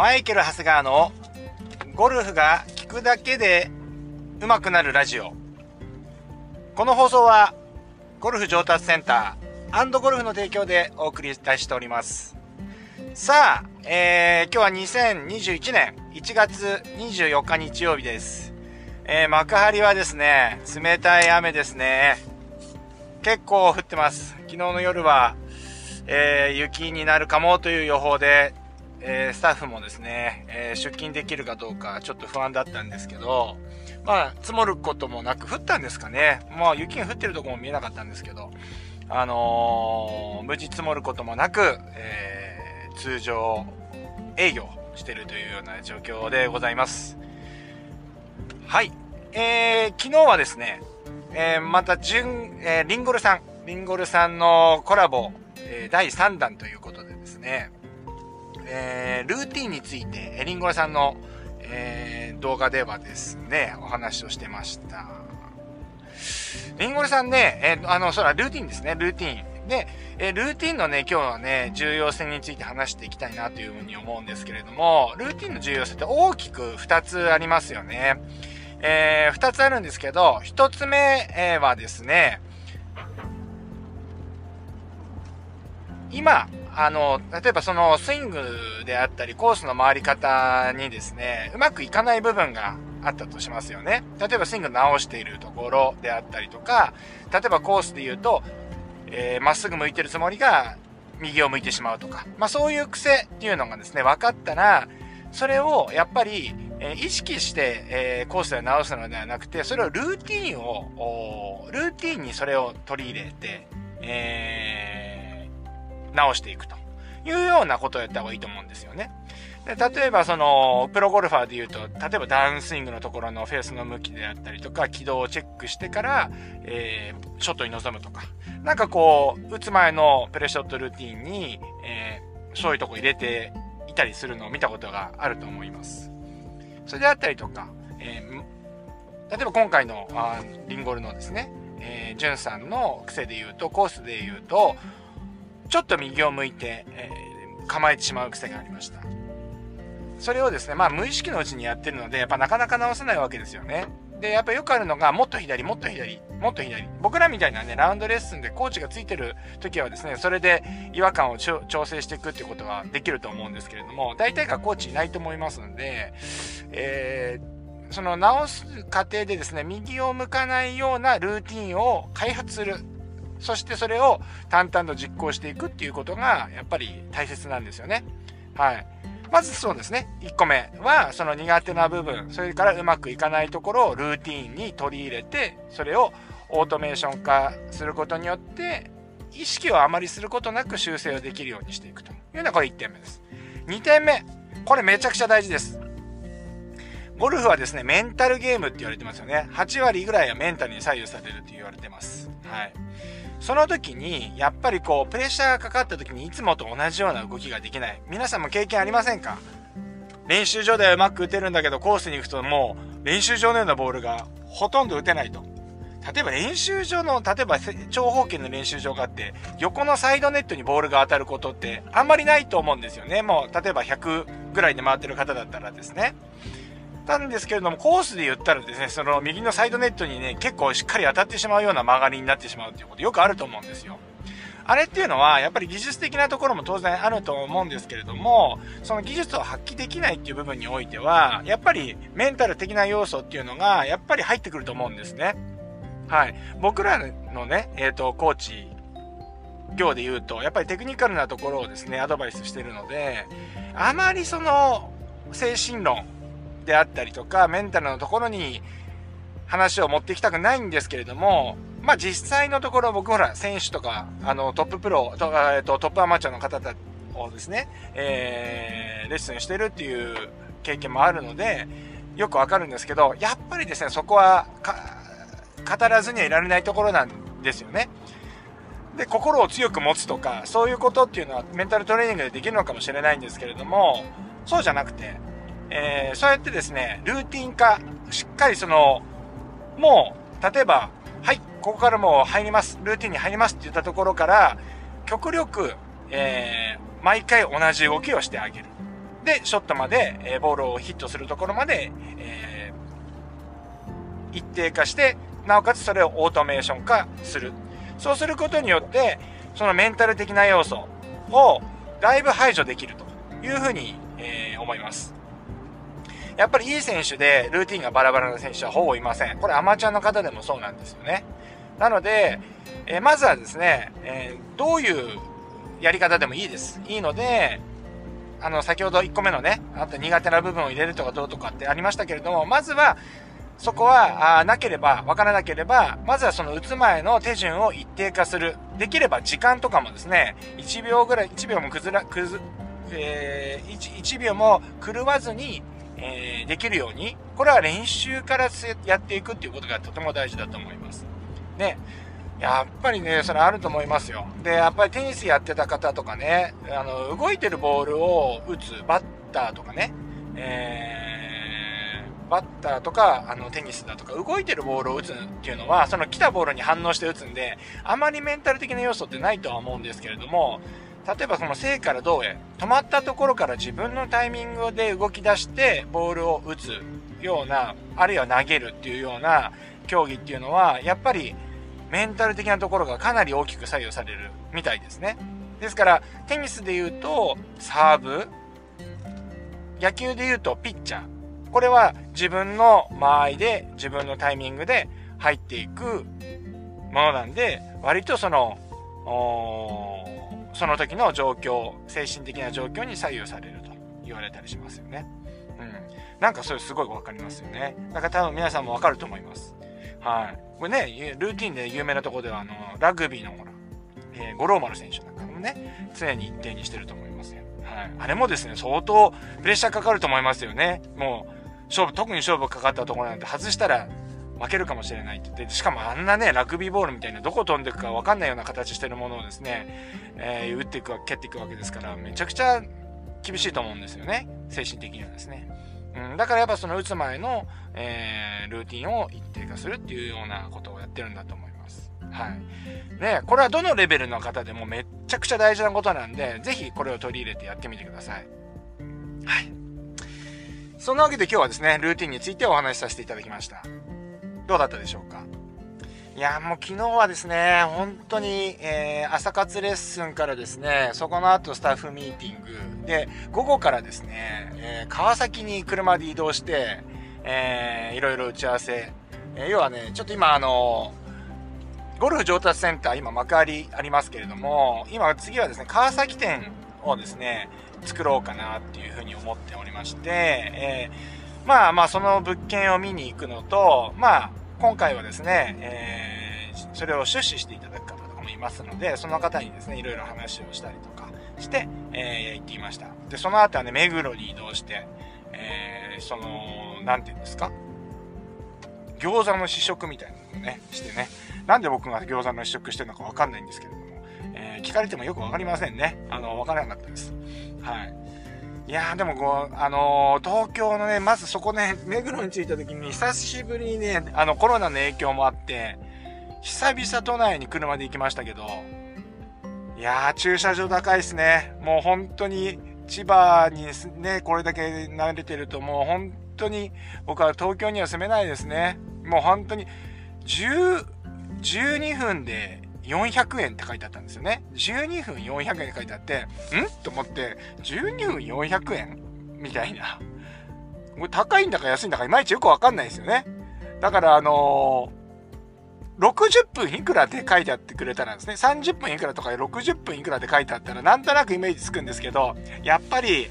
マイケル・ハセガーのゴルフが聞くだけで上手くなるラジオ。この放送はゴルフ上達センターゴルフの提供でお送りいたしております。さあ、えー、今日は2021年1月24日日曜日です。えー、幕張はですね、冷たい雨ですね。結構降ってます。昨日の夜は、えー、雪になるかもという予報で、えー、スタッフもですね、えー、出勤できるかどうかちょっと不安だったんですけど、まあ、積もることもなく、降ったんですかね。まあ、雪が降ってるとこも見えなかったんですけど、あのー、無事積もることもなく、えー、通常営業してるというような状況でございます。はい。えー、昨日はですね、えー、また、順、えー、リンゴルさん、リンゴルさんのコラボ、えー、第3弾ということでですね、えー、ルーティンについて、リンゴラさんの、えー、動画ではですね、お話をしてました。リンゴラさんね、えー、あの、そら、ルーティンですね、ルーティン。で、えルーティンのね、今日はね、重要性について話していきたいなというふうに思うんですけれども、ルーティンの重要性って大きく2つありますよね。えー、2つあるんですけど、1つ目はですね、今、あの、例えばそのスイングであったり、コースの回り方にですね、うまくいかない部分があったとしますよね。例えばスイング直しているところであったりとか、例えばコースで言うと、えー、まっすぐ向いてるつもりが右を向いてしまうとか、まあそういう癖っていうのがですね、分かったら、それをやっぱり、えー、意識して、えー、コースで直すのではなくて、それをルーティンを、ルーティンにそれを取り入れて、えー直していくというようなことをやった方がいいと思うんですよね。で例えばその、プロゴルファーで言うと、例えばダウンスイングのところのフェースの向きであったりとか、軌道をチェックしてから、えー、ショットに臨むとか、なんかこう、打つ前のプレショットルーティンに、えー、そういうとこ入れていたりするのを見たことがあると思います。それであったりとか、えー、例えば今回のあリンゴルのですね、えー、ジュンさんの癖で言うと、コースで言うと、ちょっと右を向いて、えー、構えてしまう癖がありました。それをですね、まあ無意識のうちにやってるので、やっぱなかなか直せないわけですよね。で、やっぱよくあるのが、もっと左、もっと左、もっと左。僕らみたいなね、ラウンドレッスンでコーチがついてる時はですね、それで違和感を調整していくってことができると思うんですけれども、大体がコーチいないと思いますので、えー、その直す過程でですね、右を向かないようなルーティンを開発する。そしてそれを淡々と実行していくっていうことがやっぱり大切なんですよね。はい。まずそうですね。1個目はその苦手な部分、それからうまくいかないところをルーティンに取り入れて、それをオートメーション化することによって、意識をあまりすることなく修正をできるようにしていくというのがこれ1点目です。2点目。これめちゃくちゃ大事です。ゴルフはですね、メンタルゲームって言われてますよね。8割ぐらいはメンタルに左右されるって言われてます。はい。その時に、やっぱりこう、プレッシャーがかかった時にいつもと同じような動きができない。皆さんも経験ありませんか？練習場ではうまく打てるんだけど、コースに行くともう、練習場のようなボールがほとんど打てないと。例えば練習場の、例えば長方形の練習場があって、横のサイドネットにボールが当たることってあんまりないと思うんですよね。もう、例えば100ぐらいで回ってる方だったらですね。なんですけれども、コースで言ったらですね、その右のサイドネットにね、結構しっかり当たってしまうような曲がりになってしまうっていうことよくあると思うんですよ。あれっていうのは、やっぱり技術的なところも当然あると思うんですけれども、その技術を発揮できないっていう部分においては、やっぱりメンタル的な要素っていうのが、やっぱり入ってくると思うんですね。はい。僕らのね、えっ、ー、と、コーチ業で言うと、やっぱりテクニカルなところをですね、アドバイスしてるので、あまりその、精神論、であったりとか、メンタルのところに話を持ってきたくないんですけれども、まあ実際のところ僕ほら、選手とか、あの、トッププロ、とえっと、トップアマチュアの方をですね、えー、レッスンしてるっていう経験もあるので、よくわかるんですけど、やっぱりですね、そこは、語らずにはいられないところなんですよね。で、心を強く持つとか、そういうことっていうのはメンタルトレーニングでできるのかもしれないんですけれども、そうじゃなくて、えー、そうやってですね、ルーティン化、しっかりその、もう、例えば、はい、ここからもう入ります、ルーティンに入りますって言ったところから、極力、えー、毎回同じ動きをしてあげる。で、ショットまで、えー、ボールをヒットするところまで、えー、一定化して、なおかつそれをオートメーション化する。そうすることによって、そのメンタル的な要素をだいぶ排除できるというふうに、えー、思います。やっぱりいい選手でルーティンがバラバラな選手はほぼいません。これアマチュアの方でもそうなんですよね。なので、えー、まずはですね、えー、どういうやり方でもいいです。いいので、あの、先ほど1個目のね、あと苦手な部分を入れるとかどうとかってありましたけれども、まずは、そこは、あなければ、わからなければ、まずはその打つ前の手順を一定化する。できれば時間とかもですね、1秒ぐらい、1秒も崩ら、くず、えー、1, 1秒も狂わずに、えー、できるように、これは練習からやっていくっていうことがとても大事だと思います。ね。やっぱりね、それあると思いますよ。で、やっぱりテニスやってた方とかね、あの、動いてるボールを打つバッターとかね、えー、バッターとか、あの、テニスだとか、動いてるボールを打つっていうのは、その来たボールに反応して打つんで、あまりメンタル的な要素ってないとは思うんですけれども、例えばその正から銅へ、止まったところから自分のタイミングで動き出して、ボールを打つような、あるいは投げるっていうような競技っていうのは、やっぱり、メンタル的なところがかなり大きく左右されるみたいですね。ですから、テニスで言うと、サーブ、野球で言うとピッチャー。これは自分の間合いで、自分のタイミングで入っていくものなんで、割とその、その時の状況、精神的な状況に左右されると言われたりしますよね。うん。なんかそれすごいわかりますよね。だから多分皆さんもわかると思います。はい。これね、ルーティンで有名なところでは、あの、ラグビーのほら、えー、五郎丸選手なんかもね、常に一定にしてると思いますよ。はい。あれもですね、相当プレッシャーかかると思いますよね。もう、勝負、特に勝負かかったところなんて外したら負けるかもしれないって言って、しかもあんなね、ラグビーボールみたいなどこ飛んでいくかわかんないような形してるものをですね、えー、打っていく、蹴っていくわけですから、めちゃくちゃ厳しいと思うんですよね。精神的にはですね。うん、だからやっぱその打つ前の、えー、ルーティンを一定化するっていうようなことをやってるんだと思います。はい。ね、これはどのレベルの方でもめっちゃくちゃ大事なことなんで、ぜひこれを取り入れてやってみてください。はい。そんなわけで今日はですね、ルーティンについてお話しさせていただきました。どうだったでしょうか？いや、もう昨日はですね、本当に、えー、朝活レッスンからですね、そこの後スタッフミーティングで、午後からですね、えー、川崎に車で移動して、えー、いろいろ打ち合わせ。えー、要はね、ちょっと今あのゴルフ上達センター、今幕張ありますけれども、今次はですね、川崎店をですね、作ろうかなっていうふうに思っておりまして、え、まあまあその物件を見に行くのと、まあ今回はですね、えー、それを出資していただく方とかもいますので、その方にですね、いろいろ話をしたりとかして、えー、行っていました。で、その後はね、目黒に移動して、えー、その、なんて言うんですか？餃子の試食みたいなのをね、してね。なんで僕が餃子の試食してるのかわかんないんですけれども、えー、聞かれてもよくわかりませんね。あの、わからなかったです。はい。いやーでもこう、あのー、東京のね、まずそこね、目黒に着いた時に久しぶりにね、あのコロナの影響もあって、久々都内に車で行きましたけど、いやー駐車場高いですね。もう本当に千葉にね、これだけ慣れてるともう本当に僕は東京には住めないですね。もう本当に10、12分で400円って書いてあったんですよね。12分400円って書いてあって、ん？と思って、12分400円？みたいな。これ高いんだか安いんだかいまいちよくわかんないですよね。だからあのー、60分いくらって書いてあってくれたらですね、30分いくらとか60分いくらって書いてあったらなんとなくイメージつくんですけど、やっぱり、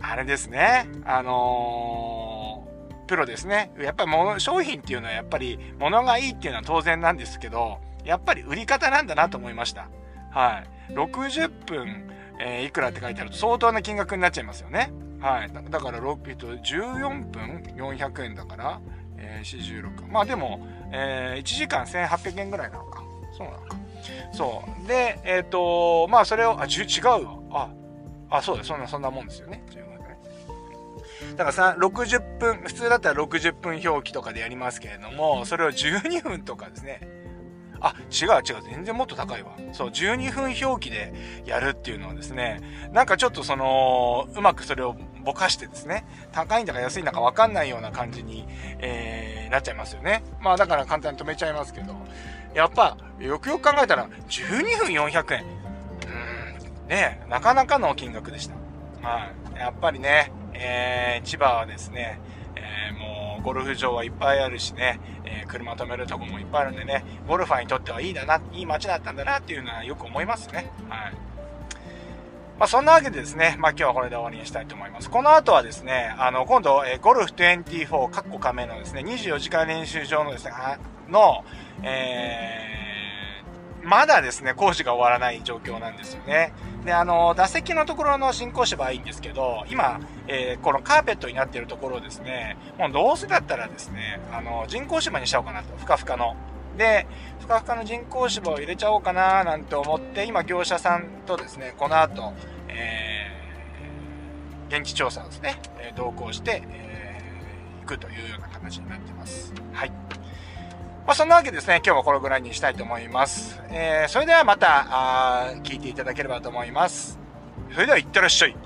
あれですね、あのー、プロですね。やっぱり、商品っていうのはやっぱり物がいいっていうのは当然なんですけど、やっぱり売り方なんだなと思いました。はい。60分、えー、いくらって書いてあると相当な金額になっちゃいますよね。はい。だから、えっと、14分400円だから、えー、46。まあでも、えー、1時間1800円ぐらいなのか。そうなのか。そう。で、えっ、ー、と、まあそれを、あ、違うわ。あ、あ、そうだ、そんな、そんなもんですよね。だからさ、60分、普通だったら60分表記とかでやりますけれども、それを12分とかですね。あ、違う違う、全然もっと高いわ。そう、12分表記でやるっていうのはですね、なんかちょっとその、うまくそれをぼかしてですね、高いんだか安いんだかわかんないような感じに、えー、なっちゃいますよね。まあだから簡単に止めちゃいますけど、やっぱ、よくよく考えたら、12分400円。うん、ねなかなかの金額でした。はい、やっぱりね、えー、千葉はですね、えー、もうゴルフ場はいっぱいあるしね、えー、車止めるとこもいっぱいあるんでね、ゴルファーにとってはいいだな、いい街だったんだなっていうのはよく思いますね。はい。まあ、そんなわけでですね、まあ、今日はこれで終わりにしたいと思います。この後はですね、あの、今度、えー、ゴルフ24、カッコ仮面のですね、24時間練習場のですね、の、えー、まだですね、工事が終わらない状況なんですよね。で、あの、打席のところの進行芝はいいんですけど、今、えー、このカーペットになっているところですね、もうどうせだったらですね、あの、人工芝にしちゃおうかなと、ふかふかの。で、ふかふかの人工芝を入れちゃおうかななんて思って、今業者さんとですね、この後、えー、現地調査をですね、同行して、えー、行くというような形になってます。はい。まあ、そんなわけですね、今日はこのぐらいにしたいと思います。えー、それではまた、あ聞いていただければと思います。それでは、いってらっしゃい。